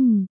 không?